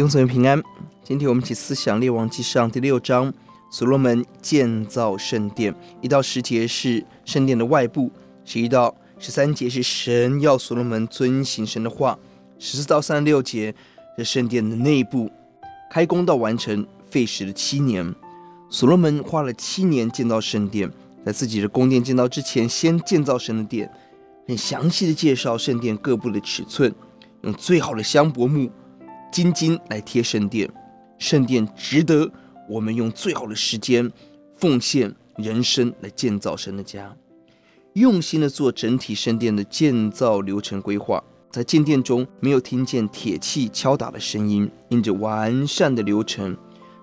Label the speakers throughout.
Speaker 1: 弟兄姊妹平安。今天我们一起思想《列王纪上》第六章，所罗门建造圣殿。一到十节是圣殿的外部，十一到十三节是神要所罗门遵行神的话，十四到三十六节是圣殿的内部。开工到完成费时了七年。所罗门花了七年建造圣殿，在自己的宫殿建造之前，先建造神的殿，很详细的介绍圣殿各部的尺寸，用最好的香柏木。金金来贴圣殿，圣殿值得我们用最好的时间奉献人生来建造神的家，用心的做整体圣殿的建造流程规划，在建殿中没有听见铁器敲打的声音，因着完善的流程，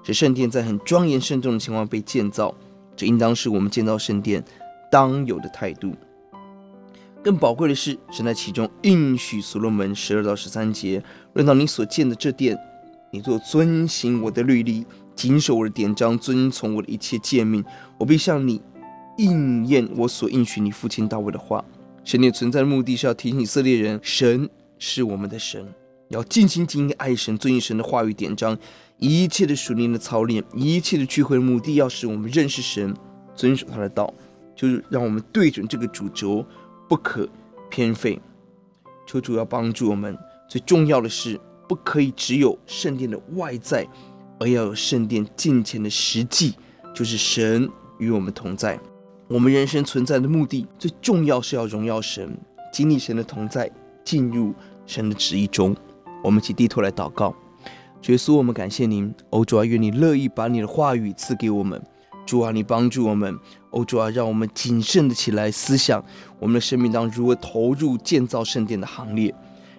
Speaker 1: 使圣殿在很庄严慎重的情况被建造，这应当是我们建造圣殿当有的态度。更宝贵的是，神在其中应许所罗门十二到十三节，论到你所建的这殿，你若遵行我的律例，谨守我的典章，遵从我的一切诫命，我必向你应验我所应许你父亲大卫的话。神殿存在的目的是要提醒以色列人，神是我们的神，要尽心尽意爱神，遵行神的话语典章，一切的属灵的操练，一切的聚会的目的，要使我们认识神，遵守他的道，就是让我们对准这个主轴。不可偏废，求主要帮助我们。最重要的是，不可以只有圣殿的外在，而要有圣殿进前的实际，就是神与我们同在。我们人生存在的目的，最重要是要荣耀神，经历神的同在，进入神的旨意中。我们一起低头来祷告，耶稣，我们感谢您，欧主啊，愿你乐意把你的话语赐给我们。主啊，你帮助我们，哦，主啊，让我们谨慎的起来思想我们的生命当如何投入建造圣殿的行列，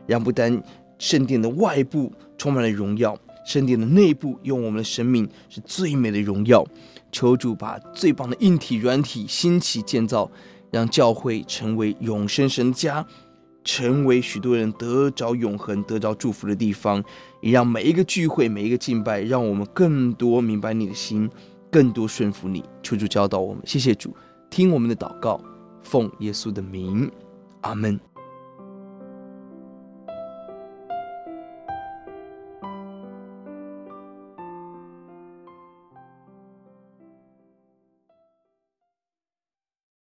Speaker 1: 让不单圣殿的外部充满了荣耀，圣殿的内部用我们的生命是最美的荣耀。求主把最棒的硬体、软体兴起建造，让教会成为永生神家，成为许多人得着永恒、得着祝福的地方，也让每一个聚会、每一个敬拜，让我们更多明白你的心。更多顺服你，求主教导我们。谢谢主，听我们的祷告，奉耶稣的名，阿门。